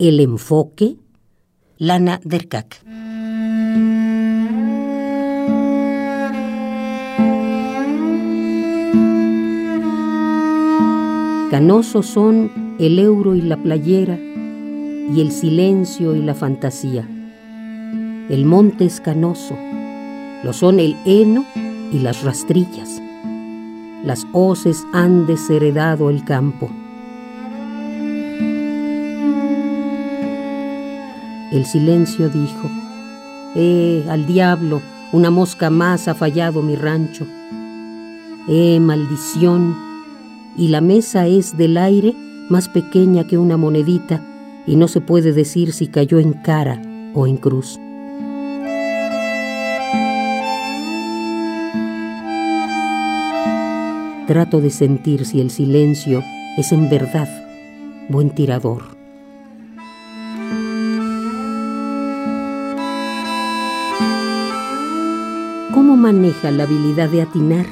El enfoque. Lana Derkak. Canosos son el euro y la playera, y el silencio y la fantasía. El monte es canoso, lo son el heno y las rastrillas. Las hoces han desheredado el campo. El silencio dijo, Eh, al diablo, una mosca más ha fallado mi rancho. Eh, maldición, y la mesa es del aire más pequeña que una monedita y no se puede decir si cayó en cara o en cruz. Trato de sentir si el silencio es en verdad buen tirador. ¿Cómo maneja la habilidad de atinar?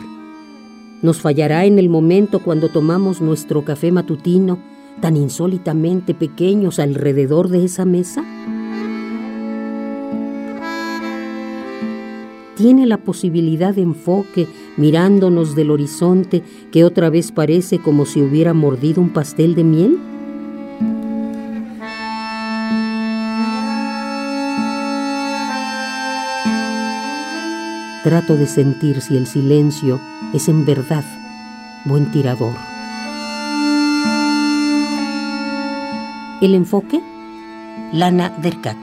¿Nos fallará en el momento cuando tomamos nuestro café matutino tan insólitamente pequeños alrededor de esa mesa? ¿Tiene la posibilidad de enfoque mirándonos del horizonte que otra vez parece como si hubiera mordido un pastel de miel? Trato de sentir si el silencio es en verdad buen tirador. El enfoque, Lana Derkak.